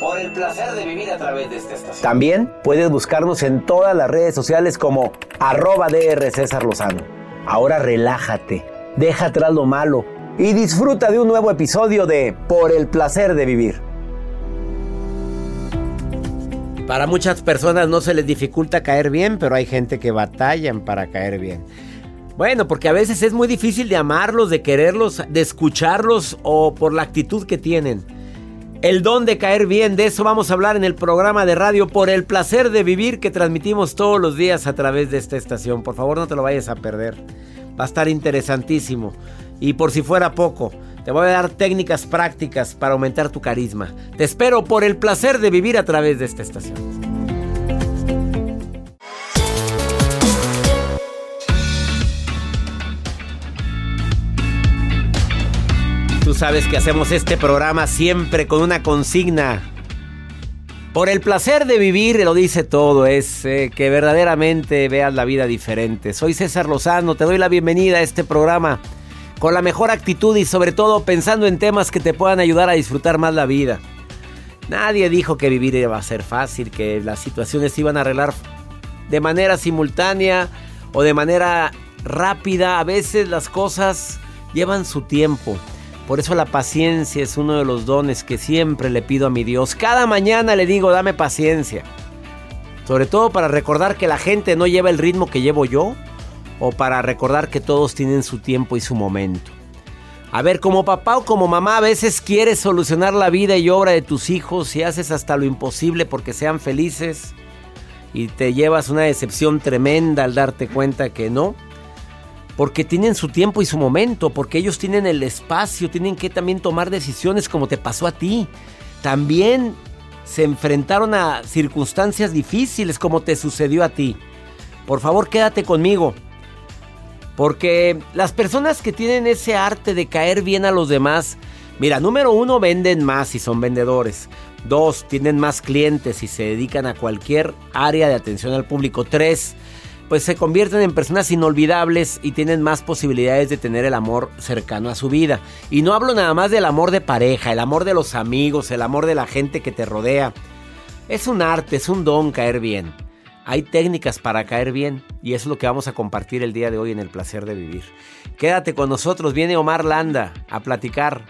Por el placer de vivir a través de esta estación. También puedes buscarnos en todas las redes sociales como arroba DR César Lozano. Ahora relájate, deja atrás lo malo y disfruta de un nuevo episodio de Por el placer de vivir. Para muchas personas no se les dificulta caer bien, pero hay gente que batallan para caer bien. Bueno, porque a veces es muy difícil de amarlos, de quererlos, de escucharlos o por la actitud que tienen. El don de caer bien, de eso vamos a hablar en el programa de radio por el placer de vivir que transmitimos todos los días a través de esta estación. Por favor, no te lo vayas a perder. Va a estar interesantísimo. Y por si fuera poco, te voy a dar técnicas prácticas para aumentar tu carisma. Te espero por el placer de vivir a través de esta estación. Sabes que hacemos este programa siempre con una consigna. Por el placer de vivir, lo dice todo, es eh, que verdaderamente veas la vida diferente. Soy César Lozano, te doy la bienvenida a este programa con la mejor actitud y sobre todo pensando en temas que te puedan ayudar a disfrutar más la vida. Nadie dijo que vivir iba a ser fácil, que las situaciones se iban a arreglar de manera simultánea o de manera rápida. A veces las cosas llevan su tiempo. Por eso la paciencia es uno de los dones que siempre le pido a mi Dios. Cada mañana le digo, dame paciencia. Sobre todo para recordar que la gente no lleva el ritmo que llevo yo o para recordar que todos tienen su tiempo y su momento. A ver, como papá o como mamá a veces quieres solucionar la vida y obra de tus hijos y haces hasta lo imposible porque sean felices y te llevas una decepción tremenda al darte cuenta que no. Porque tienen su tiempo y su momento, porque ellos tienen el espacio, tienen que también tomar decisiones como te pasó a ti. También se enfrentaron a circunstancias difíciles como te sucedió a ti. Por favor, quédate conmigo. Porque las personas que tienen ese arte de caer bien a los demás, mira, número uno, venden más y son vendedores. Dos, tienen más clientes y se dedican a cualquier área de atención al público. Tres, pues se convierten en personas inolvidables y tienen más posibilidades de tener el amor cercano a su vida. Y no hablo nada más del amor de pareja, el amor de los amigos, el amor de la gente que te rodea. Es un arte, es un don caer bien. hay técnicas para caer bien y es lo que vamos a compartir el día de hoy en el placer de vivir. Quédate con nosotros, viene Omar Landa a platicar,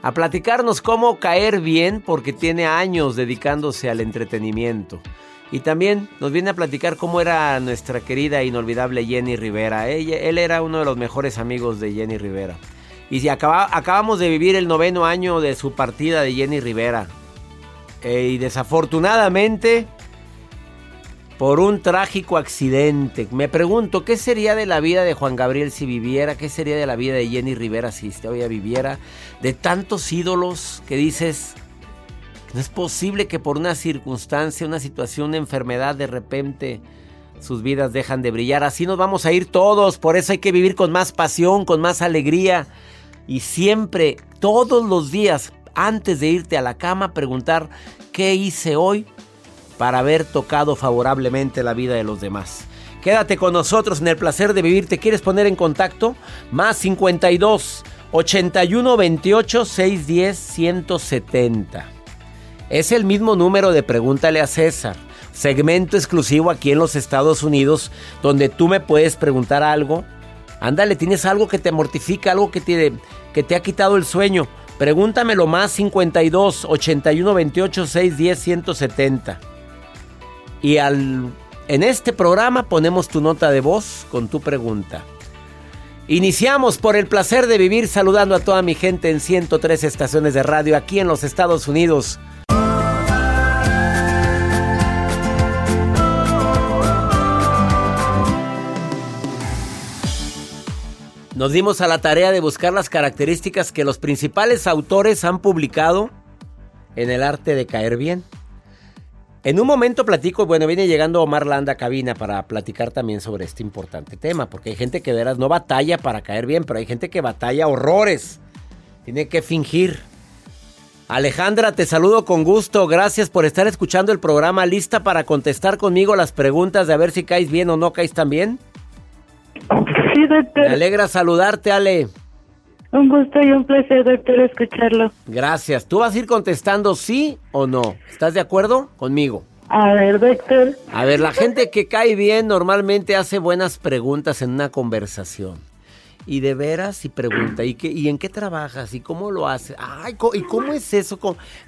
a platicarnos cómo caer bien porque tiene años dedicándose al entretenimiento. Y también nos viene a platicar cómo era nuestra querida e inolvidable Jenny Rivera. él era uno de los mejores amigos de Jenny Rivera. Y si acabamos de vivir el noveno año de su partida de Jenny Rivera. Eh, y desafortunadamente, por un trágico accidente. Me pregunto, ¿qué sería de la vida de Juan Gabriel si viviera? ¿Qué sería de la vida de Jenny Rivera si todavía viviera? De tantos ídolos que dices, es posible que por una circunstancia, una situación, una enfermedad, de repente sus vidas dejan de brillar. Así nos vamos a ir todos. Por eso hay que vivir con más pasión, con más alegría. Y siempre, todos los días, antes de irte a la cama, preguntar qué hice hoy para haber tocado favorablemente la vida de los demás. Quédate con nosotros en el placer de vivir. ¿Te quieres poner en contacto? Más 52 81 28 610 170. Es el mismo número de Pregúntale a César. Segmento exclusivo aquí en los Estados Unidos donde tú me puedes preguntar algo. Ándale, tienes algo que te mortifica, algo que te, que te ha quitado el sueño. Pregúntamelo más 52 81 28 610 170. Y al, en este programa ponemos tu nota de voz con tu pregunta. Iniciamos por el placer de vivir saludando a toda mi gente en 103 estaciones de radio aquí en los Estados Unidos. Nos dimos a la tarea de buscar las características que los principales autores han publicado en el arte de caer bien. En un momento platico, bueno, viene llegando Omar Landa a cabina para platicar también sobre este importante tema, porque hay gente que de veras no batalla para caer bien, pero hay gente que batalla horrores. Tiene que fingir. Alejandra, te saludo con gusto. Gracias por estar escuchando el programa. ¿Lista para contestar conmigo las preguntas de a ver si caes bien o no caes tan bien? Sí, doctor. Me alegra saludarte, Ale. Un gusto y un placer, doctor, escucharlo. Gracias. ¿Tú vas a ir contestando sí o no? ¿Estás de acuerdo conmigo? A ver, doctor. A ver, la gente que cae bien normalmente hace buenas preguntas en una conversación. Y de veras, y pregunta, ¿y, qué, ¿y en qué trabajas? ¿Y cómo lo haces? Ay, ¿y cómo es eso?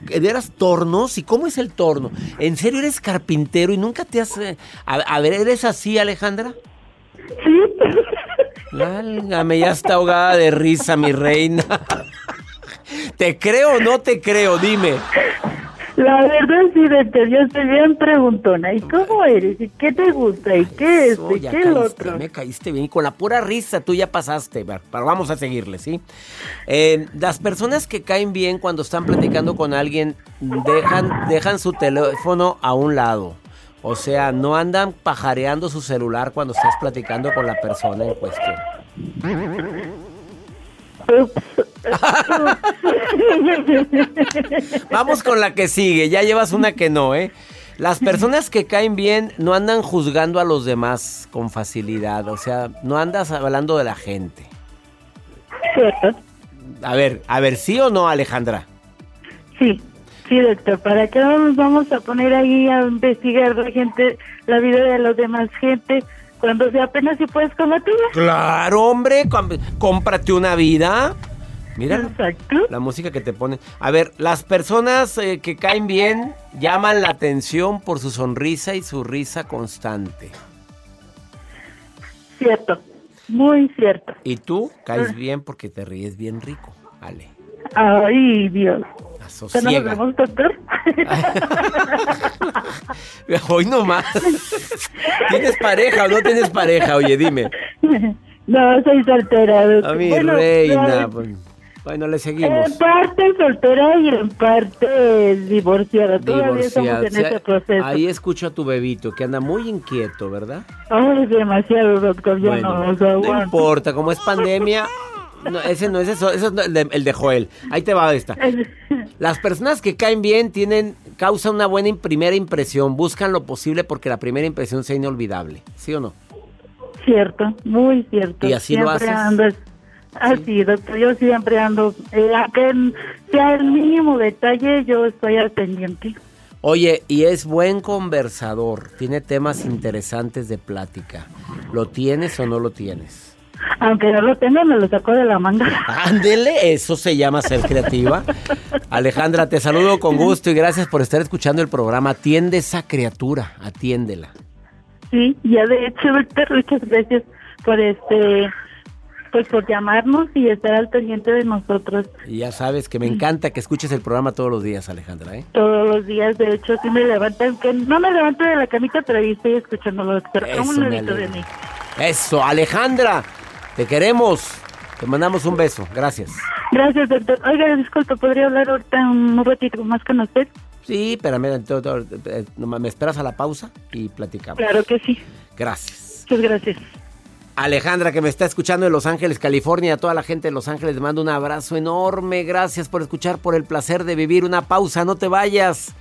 ¿De veras tornos? ¿Y cómo es el torno? ¿En serio eres carpintero y nunca te has... Eh, a ver, ¿eres así, Alejandra? Sí. Válgame, ya está ahogada de risa, mi reina. ¿Te creo o no te creo? Dime. La verdad, sí, doctor, yo estoy bien preguntona. ¿Y cómo eres? ¿Y qué te gusta? ¿Y qué es? ¿Y qué otro? Me caíste bien. Y con la pura risa tú ya pasaste. Pero vamos a seguirle, ¿sí? Eh, las personas que caen bien cuando están platicando con alguien dejan, dejan su teléfono a un lado. O sea, no andan pajareando su celular cuando estás platicando con la persona en cuestión. Vamos con la que sigue, ya llevas una que no, ¿eh? Las personas que caen bien no andan juzgando a los demás con facilidad, o sea, no andas hablando de la gente. A ver, a ver, ¿sí o no, Alejandra? Sí. Sí, doctor, ¿para qué nos vamos a poner ahí a investigar la gente, la vida de los demás gente, cuando se apenas si puedes con la tuya? Claro, hombre, cómprate una vida. Mira Exacto. la música que te pone. A ver, las personas eh, que caen bien llaman la atención por su sonrisa y su risa constante. Cierto, muy cierto. Y tú caes bien porque te ríes bien rico, Ale. Ay, Dios. Sosiega. ¿Nos doctor? Hoy nomás. ¿Tienes pareja o no tienes pareja? Oye, dime. No, soy soltera. A mi reina. Pues, bueno, le seguimos. En parte soltera y en parte divorciada. Todavía estamos en ese proceso. Ahí escucho a tu bebito que anda muy inquieto, ¿verdad? Ay, demasiado, doctor. Ya no, no importa, como es pandemia, no, ese no es eso, eso es el de, Joel. Ahí te va esta. Las personas que caen bien tienen, causan una buena primera impresión, buscan lo posible porque la primera impresión sea inolvidable, ¿sí o no? Cierto, muy cierto. Y así lo haces. así, doctor, yo siempre ando, eh, sea el mínimo detalle, yo estoy al pendiente. Oye, y es buen conversador, tiene temas interesantes de plática. ¿Lo tienes o no lo tienes? Aunque no lo tenga, me lo sacó de la manga. Ándele, eso se llama ser creativa. Alejandra, te saludo con gusto y gracias por estar escuchando el programa. Atiende esa criatura, atiéndela. Sí, ya de hecho, Víctor, muchas gracias por este pues por llamarnos y estar al pendiente de nosotros. Y ya sabes que me encanta que escuches el programa todos los días, Alejandra, ¿eh? Todos los días, de hecho, sí me levantan, que no me levanto de la camita, pero ahí estoy escuchándolo, doctor. Eso un me de mí. Eso, Alejandra, te queremos. Te mandamos un beso, gracias. Gracias, doctor. Oiga, disculpe, ¿podría hablar ahorita un ratito más con usted? Sí, to- to- eh, nomás me esperas a la pausa y platicamos. Claro que sí. Gracias. Muchas gracias. Alejandra, que me está escuchando de Los Ángeles, California, a toda la gente de Los Ángeles, le mando un abrazo enorme. Gracias por escuchar, por el placer de vivir. Una pausa, no te vayas.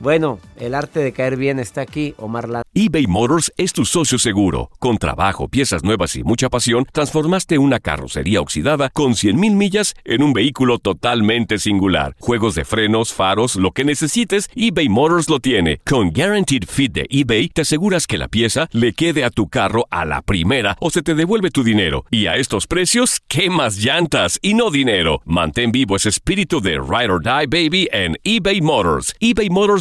Bueno, el arte de caer bien está aquí, Omar Landa. eBay Motors es tu socio seguro. Con trabajo, piezas nuevas y mucha pasión, transformaste una carrocería oxidada con 100.000 millas en un vehículo totalmente singular. Juegos de frenos, faros, lo que necesites, eBay Motors lo tiene. Con Guaranteed Fit de eBay, te aseguras que la pieza le quede a tu carro a la primera o se te devuelve tu dinero. Y a estos precios, ¿qué más llantas y no dinero? Mantén vivo ese espíritu de Ride or Die Baby en eBay Motors.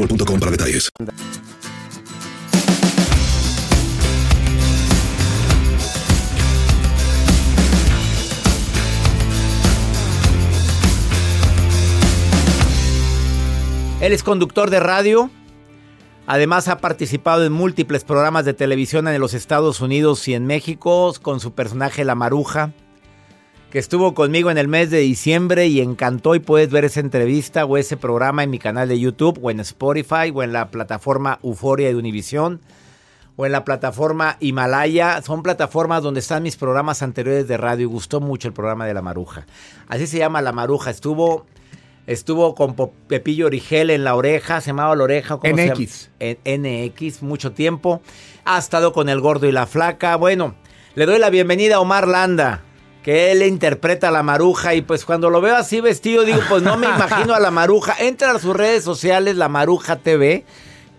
boostmobile.com para detalles. Él es conductor de radio. Además ha participado en múltiples programas de televisión en los Estados Unidos y en México con su personaje La Maruja, que estuvo conmigo en el mes de diciembre y encantó y puedes ver esa entrevista o ese programa en mi canal de YouTube o en Spotify o en la plataforma Euforia de Univisión o en la plataforma Himalaya. Son plataformas donde están mis programas anteriores de radio y gustó mucho el programa de La Maruja. Así se llama La Maruja. Estuvo Estuvo con Pepillo Origel en la oreja, se llamaba la oreja. ¿cómo se llama? NX. En NX, mucho tiempo. Ha estado con el gordo y la flaca. Bueno, le doy la bienvenida a Omar Landa, que él interpreta a la maruja. Y pues cuando lo veo así vestido, digo, pues no me imagino a la maruja. Entra a sus redes sociales, la Maruja TV.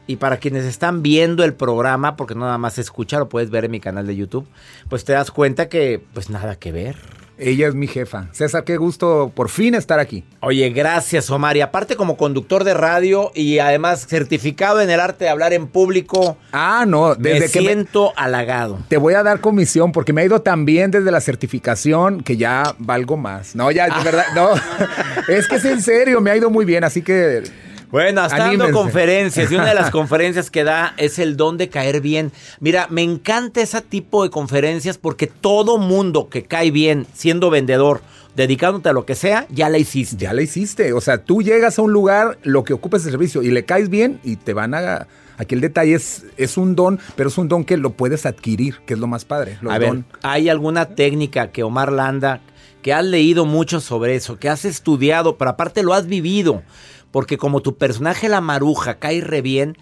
Y para quienes están viendo el programa, porque no nada más se escucha, lo puedes ver en mi canal de YouTube, pues te das cuenta que, pues nada que ver. Ella es mi jefa. César, qué gusto por fin estar aquí. Oye, gracias Omar. Y aparte como conductor de radio y además certificado en el arte de hablar en público, Ah, no, me desde que me- siento halagado. te voy a dar comisión porque me ha ido tan bien desde la certificación que ya valgo más. No, ya, de verdad, no. es que es en serio, me ha ido muy bien, así que Bueno, está dando conferencias y una de las conferencias que da es el don de caer bien. Mira, me encanta ese tipo de conferencias porque todo mundo que cae bien siendo vendedor, dedicándote a lo que sea, ya la hiciste. ya la hiciste. O sea, tú llegas a un lugar, lo que ocupes el servicio y le caes bien y te van a... Aquí el detalle es, es un don, pero es un don que lo puedes adquirir, que es lo más padre. Los A ver, don. ¿hay alguna técnica que Omar Landa, que has leído mucho sobre eso, que has estudiado, pero aparte lo has vivido, porque como tu personaje la maruja cae re bien,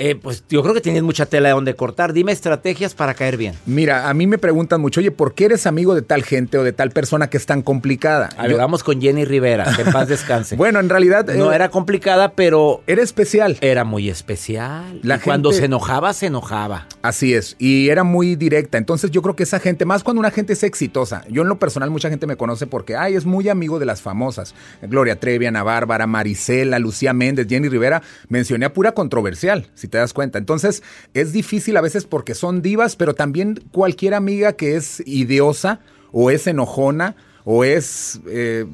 eh, pues yo creo que tienes mucha tela de donde cortar. Dime estrategias para caer bien. Mira, a mí me preguntan mucho, oye, ¿por qué eres amigo de tal gente o de tal persona que es tan complicada? A ver, vamos con Jenny Rivera, que en paz descanse. bueno, en realidad... No eh, era complicada, pero... Era especial. Era muy especial. La Y cuando se enojaba, se enojaba. Así es, y era muy directa. Entonces yo creo que esa gente, más cuando una gente es exitosa, yo en lo personal mucha gente me conoce porque, ay, es muy amigo de las famosas. Gloria Trevi, Ana Bárbara, Marisela, Lucía Méndez, Jenny Rivera, mencioné a pura controversial, si te das cuenta. Entonces es difícil a veces porque son divas, pero también cualquier amiga que es idiosa o es enojona o es... eh,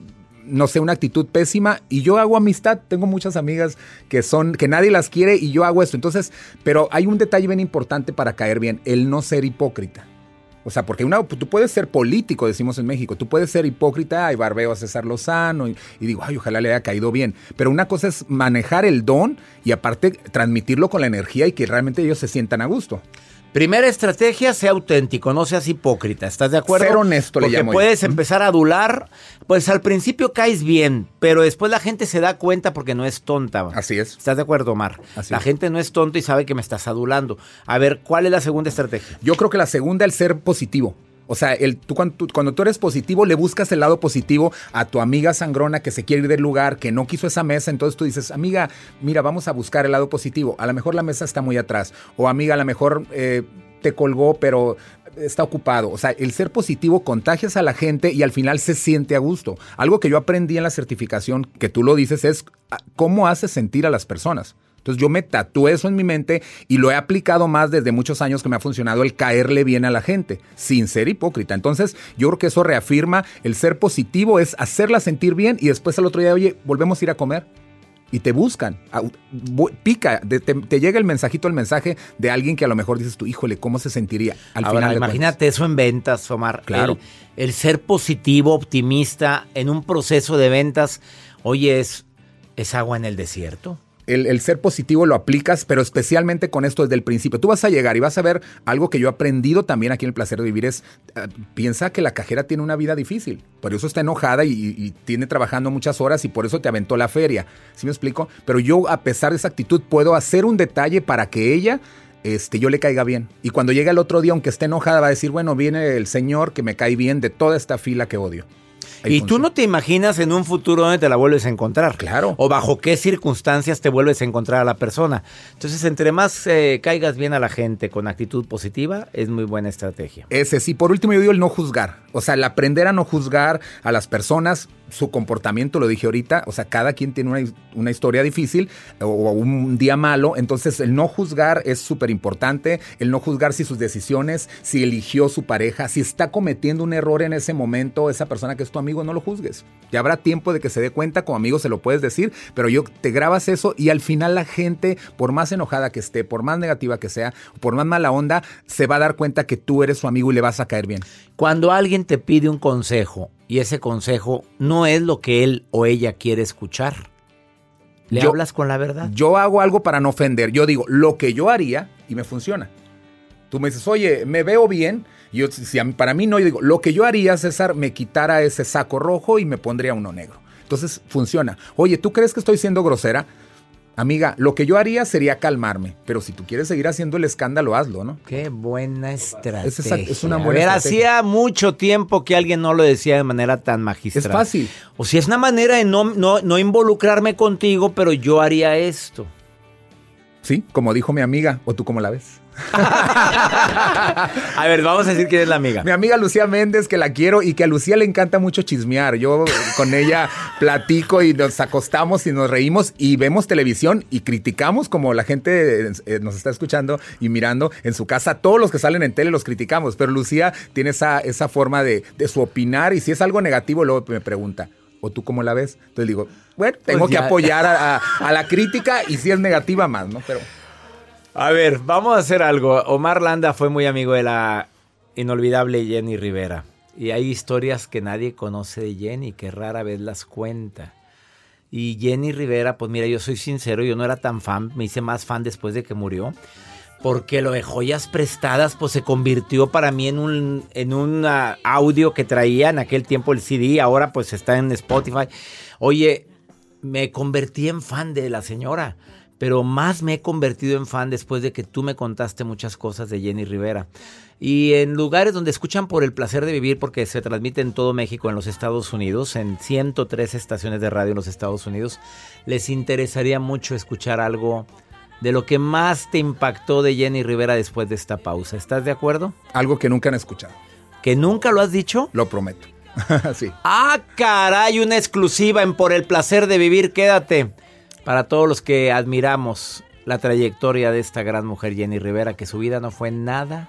no sé, una actitud pésima y yo hago amistad. Tengo muchas amigas que son, que nadie las quiere y yo hago esto. Entonces, pero hay un detalle bien importante para caer bien, el no ser hipócrita. O sea, porque una, tú puedes ser político, decimos en México, tú puedes ser hipócrita, y barbeo a César Lozano y, y digo, ay, ojalá le haya caído bien. Pero una cosa es manejar el don y aparte transmitirlo con la energía y que realmente ellos se sientan a gusto. Primera estrategia, sea auténtico, no seas hipócrita. ¿Estás de acuerdo? Ser honesto le Porque llamo yo. puedes empezar a adular. Pues al principio caes bien, pero después la gente se da cuenta porque no es tonta. Así es. ¿Estás de acuerdo, Omar? Así la es. gente no es tonta y sabe que me estás adulando. A ver, ¿cuál es la segunda estrategia? Yo creo que la segunda, el ser positivo. O sea, el, tú, cuando, tú, cuando tú eres positivo, le buscas el lado positivo a tu amiga sangrona que se quiere ir del lugar, que no quiso esa mesa. Entonces tú dices, amiga, mira, vamos a buscar el lado positivo. A lo mejor la mesa está muy atrás. O amiga, a lo mejor eh, te colgó, pero está ocupado. O sea, el ser positivo contagias a la gente y al final se siente a gusto. Algo que yo aprendí en la certificación, que tú lo dices, es ah, cómo haces sentir a las personas. Entonces yo me tatué eso en mi mente y lo he aplicado más desde muchos años que me ha funcionado el caerle bien a la gente, sin ser hipócrita. Entonces yo creo que eso reafirma el ser positivo, es hacerla sentir bien y después al otro día, oye, volvemos a ir a comer. Y te buscan, pica, te, te llega el mensajito, el mensaje de alguien que a lo mejor dices tú, híjole, ¿cómo se sentiría? Al Ahora, final imagínate eso en ventas, Omar. Claro. El, el ser positivo, optimista en un proceso de ventas, oye, es, es agua en el desierto. El, ser positivo lo aplicas, pero especialmente con esto desde el principio. Tú vas a llegar y vas a ver algo que yo he aprendido también aquí en el placer de vivir es, eh, piensa que la cajera tiene una vida difícil, por eso está enojada y, y tiene trabajando muchas horas y por eso te aventó la feria. ¿Sí me explico? Pero yo a pesar de esa actitud puedo hacer un detalle para que ella... Este, yo le caiga bien. Y cuando llega el otro día, aunque esté enojada, va a decir, bueno, viene el señor que me cae bien de toda esta fila que odio. Y tú no te imaginas en un futuro dónde te la vuelves a encontrar. Claro. O bajo qué circunstancias te vuelves a encontrar a la persona. Entonces, entre más eh, caigas bien a la gente con actitud positiva, es muy buena estrategia. Ese sí, por último yo digo el no juzgar. O sea, el aprender a no juzgar a las personas, su comportamiento, lo dije ahorita. O sea, cada quien tiene una, una historia difícil o, o un día malo. Entonces, el no juzgar es súper importante. El no juzgar si sus decisiones, si eligió su pareja, si está cometiendo un error en ese momento, esa persona que es tu amigo, no lo juzgues. Ya habrá tiempo de que se dé cuenta, como amigo se lo puedes decir, pero yo te grabas eso y al final la gente, por más enojada que esté, por más negativa que sea, por más mala onda, se va a dar cuenta que tú eres su amigo y le vas a caer bien. Cuando alguien te pide un consejo y ese consejo no es lo que él o ella quiere escuchar, ¿le Yo- hablas con la verdad? Yo hago algo para no ofender. Yo digo lo que yo haría y me funciona. Tú me dices, oye, me veo bien. Yo, si a para mí no, yo digo, lo que yo haría, César, me quitara ese saco rojo y me pondría uno negro. Entonces funciona. Oye, ¿tú crees que estoy siendo grosera? Amiga, lo que yo haría sería calmarme. Pero si tú quieres seguir haciendo el escándalo, hazlo, ¿no? Qué buena estrategia. Es, una A buena ver, estrategia. hacía mucho tiempo que alguien no lo decía de manera tan magistral. Es fácil. O si es una manera de no, no, no involucrarme contigo, pero yo haría esto. Sí, como dijo mi amiga, o tú cómo la ves. A ver, vamos a decir quién es la amiga. Mi amiga Lucía Méndez, que la quiero y que a Lucía le encanta mucho chismear. Yo con ella platico y nos acostamos y nos reímos y vemos televisión y criticamos como la gente eh, nos está escuchando y mirando en su casa. Todos los que salen en tele los criticamos, pero Lucía tiene esa, esa forma de, de su opinar y si es algo negativo luego me pregunta. ¿O tú cómo la ves? Entonces digo, bueno, tengo Pues que ya. apoyar a, a- a la crítica y si es negativa más, ¿no? Pero A ver, vamos a hacer algo. Omar Landa fue muy amigo de la inolvidable Jenny Rivera. Y hay historias que nadie conoce de Jenny, que rara vez las cuenta. Y Jenny Rivera, pues mira, yo soy sincero, yo no era tan fan, me hice más fan después de que murió. Porque lo de joyas prestadas, pues se convirtió para mí en un, en un ah, audio que traía en aquel tiempo el CD, ahora pues está en Spotify. Oye, me convertí en fan de la señora, pero más me he convertido en fan después de que tú me contaste muchas cosas de Jenny Rivera. Y en lugares donde escuchan por el placer de vivir, porque se transmite en todo México, en los Estados Unidos, en 103 estaciones de radio en los Estados Unidos, les interesaría mucho escuchar algo de lo que más te impactó de Jenny Rivera después de esta pausa. ¿Estás de acuerdo? Algo que nunca han escuchado. ¿Que nunca lo has dicho? Lo prometo. sí. Ah, caray, una exclusiva en Por el placer de vivir. Quédate. Para todos los que admiramos la trayectoria de esta gran mujer Jenny Rivera, que su vida no fue nada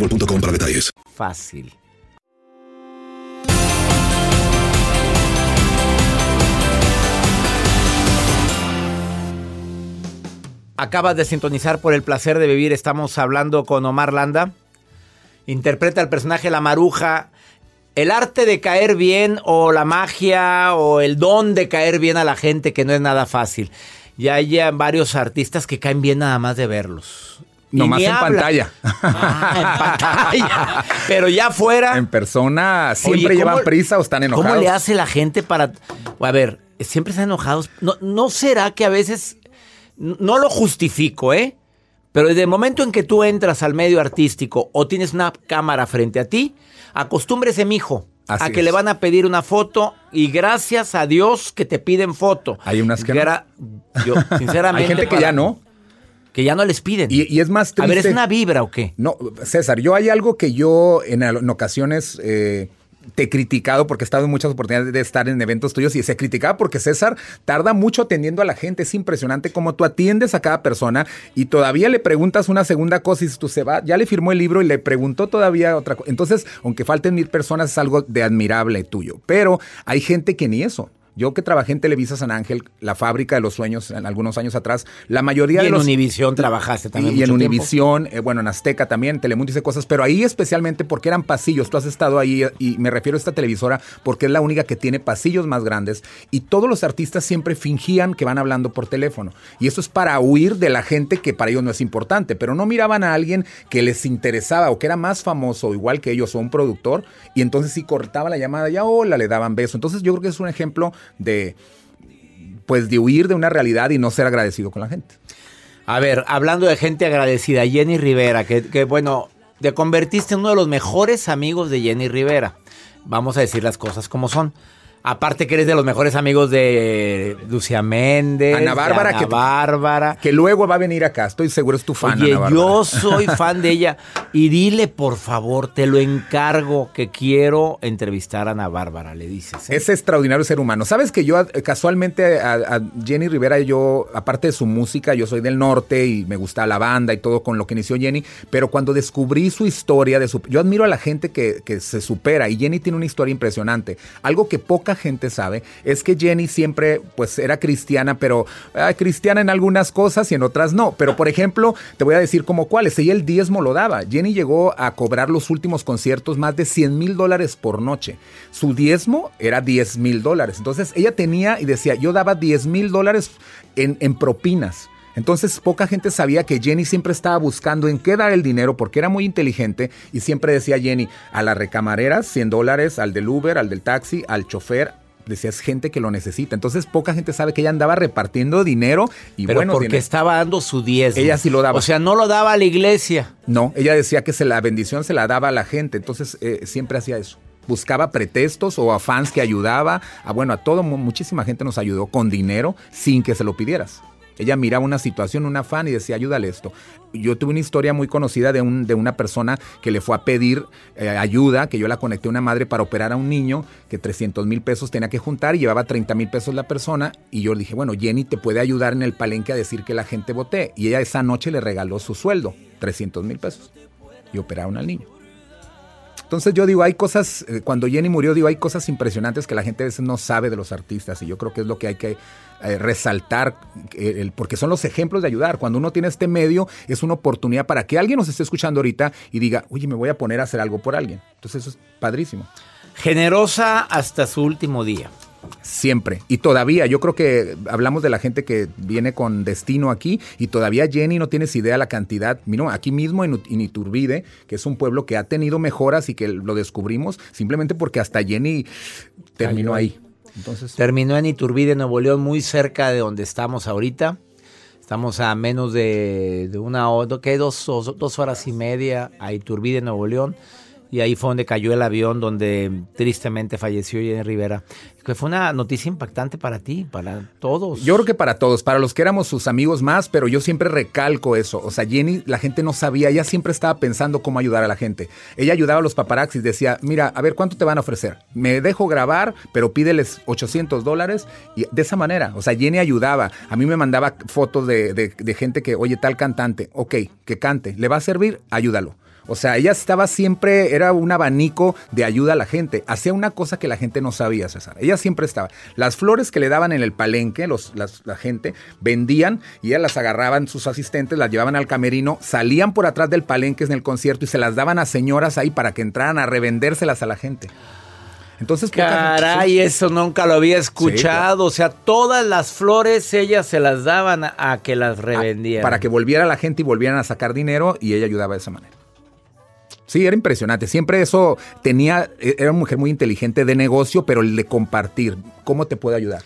boostmobile.com para detalles. Fácil. Acabas de sintonizar por el placer de vivir. Estamos hablando con Omar Landa. Interpreta el personaje La Maruja. El arte de caer bien o la magia o el don de caer bien a la gente que no es nada fácil. Ya hay varios artistas que caen bien nada más de verlos. Nomás en pantalla. Ah, en pantalla. Pero ya afuera. En persona siempre Oye, llevan ¿cómo- prisa o están enojados. ¿Cómo le hace la gente para.? A ver, siempre están enojados. ¿No, ¿No será que a veces.? No lo justifico, ¿eh? Pero desde el momento en que tú entras al medio artístico o tienes una cámara frente a ti, acostúmbrese, mijo, Así a que es. le van a pedir una foto y gracias a Dios que te piden foto. Hay unas que no. Gra- Yo, sinceramente. Hay gente que para- ya no. Que ya no les piden. Y, y es más a triste. ver, ¿es una vibra o qué? No, César, yo hay algo que yo en, ocasiones eh, te he criticado porque he estado en muchas oportunidades de estar en eventos tuyos y se criticaba porque César tarda mucho atendiendo a la gente. Es impresionante cómo tú atiendes a cada persona y todavía le preguntas una segunda cosa y tú se va, ya le firmó el libro y le preguntó todavía otra cosa. Entonces, aunque falten mil personas, es algo de admirable tuyo. Pero hay gente que ni eso. Yo que trabajé en Televisa San Ángel, la fábrica de los sueños, en algunos años atrás, la mayoría Y de en los... Univisión trabajaste también Y en. Univisión, eh, bueno, en Azteca también, Telemundo hice cosas, pero ahí especialmente porque eran pasillos. Tú has estado ahí y me refiero a esta televisora porque es la única que tiene pasillos más grandes y todos los artistas siempre fingían que van hablando por teléfono. Y eso es para huir de la gente que para ellos no es importante, pero no miraban a alguien que les interesaba o que era más famoso, igual que ellos, o un productor, y entonces si cortaba la llamada, ya hola, le daban beso. Entonces yo creo que es un ejemplo de, pues, de huir de una realidad y no ser agradecido con la gente. A ver, hablando de gente agradecida, Jenny Rivera, que, que, bueno, te convertiste en uno de los mejores amigos de Jenny Rivera. Vamos a decir las cosas como son. Aparte que eres de los mejores amigos de Lucia Méndez. Ana Bárbara, de Ana que, Bárbara. que luego va a venir acá. Estoy seguro es tu fan. Oye, Ana yo soy fan de ella. Y dile, por favor, te lo encargo, que quiero entrevistar a Ana Bárbara, le dices. ¿eh? Es extraordinario ser humano. Sabes que yo eh, casualmente a, a Jenny Rivera, yo, aparte de su música, yo soy del norte y me gusta la banda y todo con lo que inició Jenny, pero cuando descubrí su historia, de su, yo admiro a la gente que, que se supera y Jenny tiene una historia impresionante. Algo que poca gente sabe es que Jenny siempre pues era cristiana, pero ah, cristiana en algunas cosas y en otras no. Pero por ejemplo, te voy a decir como cuáles. Ella el diezmo lo daba. Jenny llegó a cobrar los últimos conciertos más de 100 mil dólares por noche. Su diezmo era 10 mil dólares. Entonces ella tenía y decía, yo daba 10 mil dólares en, en propinas. Entonces poca gente sabía que Jenny siempre estaba buscando en qué dar el dinero porque era muy inteligente y siempre decía Jenny, a la recamarera 100 dólares, al del Uber, al del taxi, al chofer. Decía, es gente que lo necesita. Entonces poca gente sabe que ella andaba repartiendo dinero y Pero bueno, porque dinero. estaba dando su diezmo. Ella sí lo daba. O sea, no lo daba a la iglesia. No, ella decía que se la bendición se la daba a la gente, entonces eh, siempre hacía eso. Buscaba pretextos o a fans que ayudaba, a bueno, a todo, mu- muchísima gente nos ayudó con dinero sin que se lo pidieras. Ella miraba una situación, una fan y decía, ayúdale esto. Yo tuve una historia muy conocida de, un, de una persona que le fue a pedir eh, ayuda, que yo la conecté a una madre para operar a un niño, que 300 mil pesos tenía que juntar y llevaba 30 mil pesos la persona. Y yo le dije, bueno, Jenny te puede ayudar en el palenque a decir que la gente vote. Y ella esa noche le regaló su sueldo, 300 mil pesos. Y operaron al niño. Entonces yo digo, hay cosas, eh, cuando Jenny murió, digo, hay cosas impresionantes que la gente a veces no sabe de los artistas y yo creo que es lo que hay que eh, resaltar, eh, el- porque son los ejemplos de ayudar. Cuando uno tiene este medio, es una oportunidad para que alguien nos esté escuchando ahorita y diga, oye, me voy a poner a hacer algo por alguien. Entonces eso es padrísimo. Generosa hasta su último día. Siempre. Y todavía, yo creo que hablamos de la gente que viene con destino aquí y todavía Jenny no tienes idea la cantidad. Mira, aquí mismo en, Iturbide, que es un pueblo que ha tenido mejoras y que lo descubrimos simplemente porque hasta Jenny terminó ahí. Terminó en Iturbide, Nuevo León, muy cerca de donde estamos ahorita. Estamos a menos de, una hora. Dos, dos- dos horas y media a Iturbide, Nuevo León. Y ahí fue donde cayó el avión, donde tristemente falleció Jenny Rivera. Que fue una noticia impactante para ti, para todos. Yo creo que para todos, para los que éramos sus amigos más, pero yo siempre recalco eso. O sea, Jenny, la gente no sabía, ella siempre estaba pensando cómo ayudar a la gente. Ella ayudaba a los paparazzis, decía, mira, a ver, ¿cuánto te van a ofrecer? Me dejo grabar, pero pídeles 800 dólares. Y de esa manera, o sea, Jenny ayudaba. A mí me mandaba fotos de, de- de gente que, oye, tal cantante, ok, que cante, ¿le va a servir? Ayúdalo. O sea, ella estaba siempre, era un abanico de ayuda a la gente. Hacía una cosa que la gente no sabía, César. Ella siempre estaba. Las flores que le daban en el palenque, los, las- la gente, vendían y ella las agarraban sus asistentes, las llevaban al camerino, salían por atrás del palenque en el concierto y se las daban a señoras ahí para que entraran a revendérselas a la gente. Entonces, gente- Caray, sí. eso nunca lo había escuchado. O sea, todas las flores ellas se las daban a, a que las revendieran. para que volviera la gente y volvieran a sacar dinero y ella ayudaba de esa manera. Sí, era impresionante. Siempre eso tenía, era una mujer muy inteligente de negocio, pero el de compartir, ¿cómo te puede ayudar?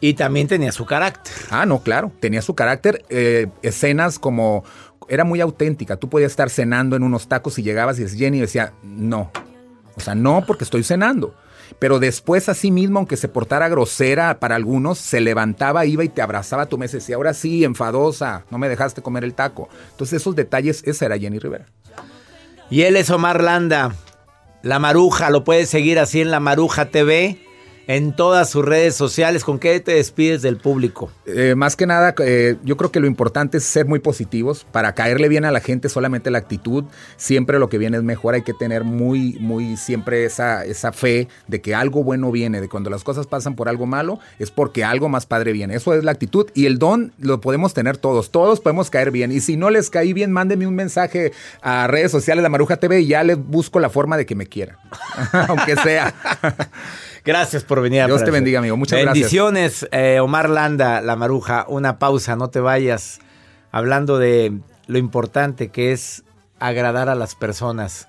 Y también tenía su carácter. Ah, no, claro, tenía su carácter. eh, escenas como, era muy auténtica. Tú podías estar cenando en unos tacos y llegabas y Jenny decía, no. O sea, no, porque estoy cenando. Pero después, así mismo, aunque se portara grosera para algunos, se levantaba, iba y te abrazaba a tu mesa y decía, ahora sí, enfadosa, no me dejaste comer el taco. Entonces, esos detalles, esa era Jenny Rivera. Y él es Omar Landa. La Maruja, lo puedes seguir así en La Maruja TV, en todas sus redes sociales. ¿Con qué te despides del público? Eh, más que nada, eh, yo creo que lo importante es ser muy positivos. Para caerle bien a la gente, solamente la actitud. Siempre lo que viene es mejor. Hay que tener muy, muy siempre esa, esa fe de que algo bueno viene. De cuando las cosas pasan por algo malo, es porque algo más padre viene. Eso es la actitud. Y el don lo podemos tener todos. Todos podemos caer bien. Y si no les caí bien, mándenme un mensaje a redes sociales de Maruja TV y ya les busco la forma de que me quieran. Aunque sea. Gracias por venir. a Dios te bendiga, amigo. Muchas gracias. Bendiciones, eh, Omar Landa, La Maruja. Una pausa, no te vayas. Hablando de lo importante que es agradar a las personas.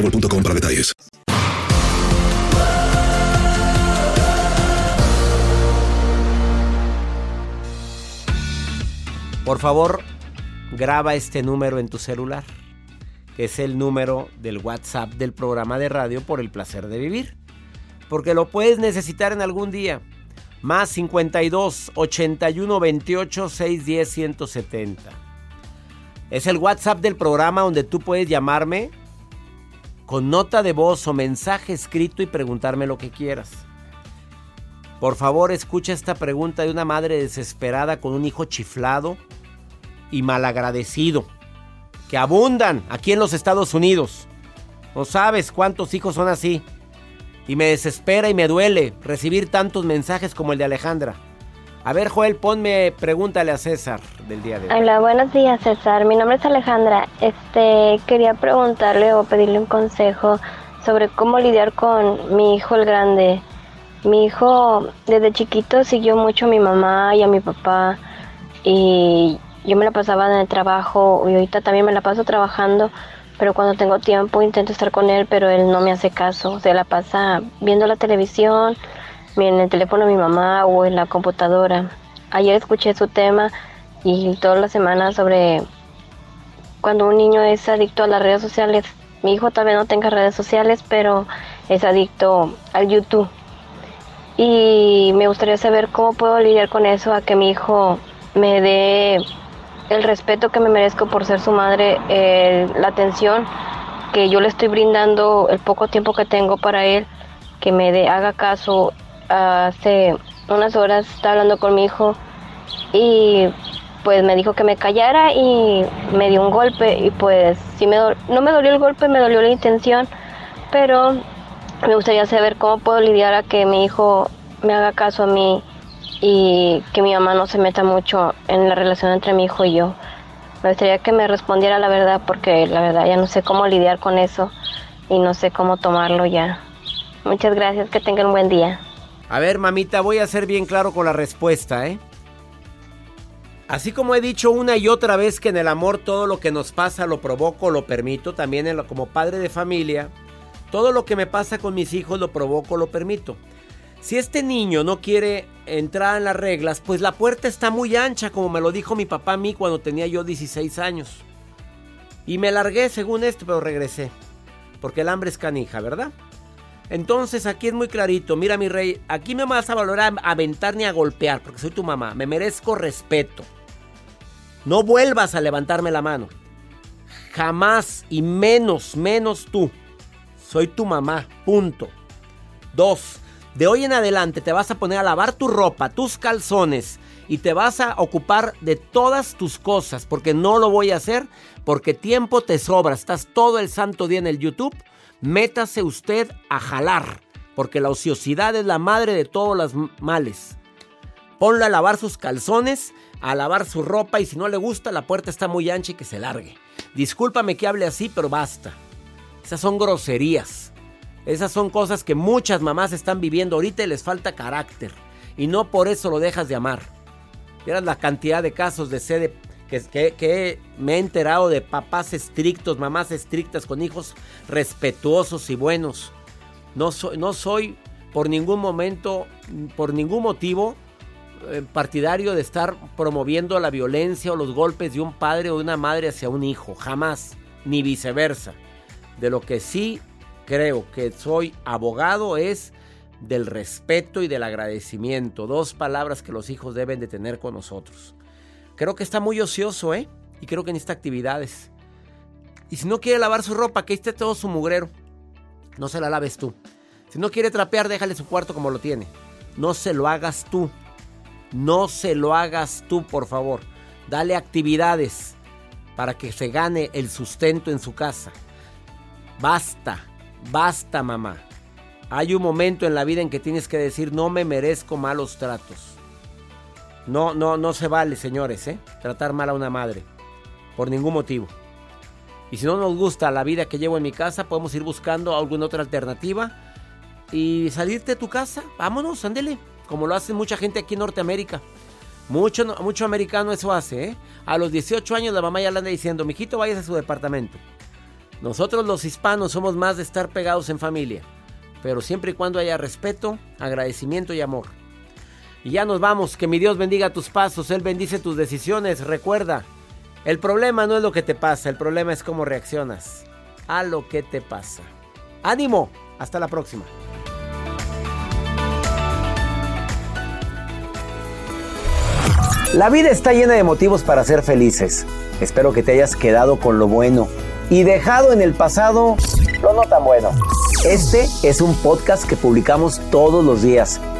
Por favor, graba este número en tu celular, que es el número del WhatsApp del programa de radio por el placer de vivir. Porque lo puedes necesitar en algún día. Más 52 81 28 610 170. Es el WhatsApp del programa donde tú puedes llamarme con nota de voz o mensaje escrito y preguntarme lo que quieras. Por favor, escucha esta pregunta de una madre desesperada con un hijo chiflado y malagradecido, que abundan aquí en los Estados Unidos. No sabes cuántos hijos son así. Y me desespera y me duele recibir tantos mensajes como el de Alejandra. A ver, Joel, ponme, pregúntale a César del día de hoy. Hola, buenos días, César. Mi nombre es Alejandra. Este, quería preguntarle o pedirle un consejo sobre cómo lidiar con mi hijo el grande. Mi hijo desde chiquito siguió mucho a mi mamá y a mi papá y yo me la pasaba en el trabajo y ahorita también me la paso trabajando, pero cuando tengo tiempo intento estar con él, pero él no me hace caso. Se la pasa viendo la televisión, en el teléfono de mi mamá o en la computadora. Ayer escuché su tema y toda la semana sobre cuando un niño es adicto a las redes sociales. Mi hijo vez no tenga redes sociales, pero es adicto al YouTube. Y me gustaría saber cómo puedo lidiar con eso, a que mi hijo me dé el respeto que me merezco por ser su madre, la atención que yo le estoy brindando, el poco tiempo que tengo para él, que me dé, haga caso. Hace unas horas estaba hablando con mi hijo y pues me dijo que me callara y me dio un golpe y pues sí me no me dolió el golpe, me dolió la intención, pero me gustaría saber cómo puedo lidiar a que mi hijo me haga caso a mí y que mi mamá no se meta mucho en la relación entre mi hijo y yo. Me gustaría que me respondiera la verdad porque la verdad ya no sé cómo lidiar con eso y no sé cómo tomarlo ya. Muchas gracias, que tengan un buen día. A ver, mamita, voy a ser bien claro con la respuesta, ¿eh? Así como he dicho una y otra vez que en el amor todo lo que nos pasa lo provoco, lo permito, también lo- como padre de familia, todo lo que me pasa con mis hijos lo provoco, lo permito. Si este niño no quiere entrar en las reglas, pues la puerta está muy ancha, como me lo dijo mi papá a mí cuando tenía yo 16 años. Y me largué según esto, pero regresé. Porque el hambre es canija, ¿verdad? Entonces aquí es muy clarito, mira mi rey, aquí no me vas a valorar a aventar ni a golpear, porque soy tu mamá, me merezco respeto. No vuelvas a levantarme la mano. Jamás y menos, menos tú. Soy tu mamá, punto. Dos, de hoy en adelante te vas a poner a lavar tu ropa, tus calzones y te vas a ocupar de todas tus cosas porque no lo voy a hacer porque tiempo te sobra. Estás todo el santo día en el YouTube. Métase usted a jalar porque la ociosidad es la madre de todos los males. Ponla a lavar sus calzones, a lavar su ropa y si no le gusta la puerta está muy ancha y que se largue. Discúlpame que hable así, pero basta. Esas son groserías. Esas son cosas que muchas mamás están viviendo ahorita y les falta carácter. Y no por eso lo dejas de amar. Vieras la cantidad de casos de sede que, que, me he enterado de papás estrictos, mamás estrictas con hijos respetuosos y buenos. No soy, no soy por ningún momento, por ningún motivo, eh, partidario de estar promoviendo la violencia o los golpes de un padre o de una madre hacia un hijo. Jamás. Ni viceversa. De lo que sí creo que soy abogado es del respeto y del agradecimiento. Dos palabras que los hijos deben de tener con nosotros. Creo que está muy ocioso, ¿eh? Y creo que necesita actividades. Y si no quiere lavar su ropa, que esté todo su mugrero. No se la laves tú. Si no quiere trapear, déjale su cuarto como lo tiene. No se lo hagas tú. No se lo hagas tú, por favor. Dale actividades para que se gane el sustento en su casa. Basta, basta, mamá. Hay un momento en la vida en que tienes que decir, no me merezco malos tratos. No, no, no se vale, señores, ¿eh? Tratar mal a una madre. Por ningún motivo. Y si no nos gusta la vida que llevo en mi casa, podemos ir buscando alguna otra alternativa y salirte de tu casa. Vámonos, ándele. Como lo hace mucha gente aquí en Norteamérica. Mucho, mucho americano eso hace, ¿eh? A los 18 años la mamá ya le anda diciendo, mijito, vayas a su departamento. Nosotros los hispanos somos más de estar pegados en familia. Pero siempre y cuando haya respeto, agradecimiento y amor. Y ya nos vamos. Que mi Dios bendiga tus pasos. Él bendice tus decisiones. Recuerda, el problema no es lo que te pasa. El problema es cómo reaccionas a lo que te pasa. Ánimo. Hasta la próxima. La vida está llena de motivos para ser felices. Espero que te hayas quedado con lo bueno y dejado en el pasado lo no tan bueno. Este es un podcast que publicamos todos los días,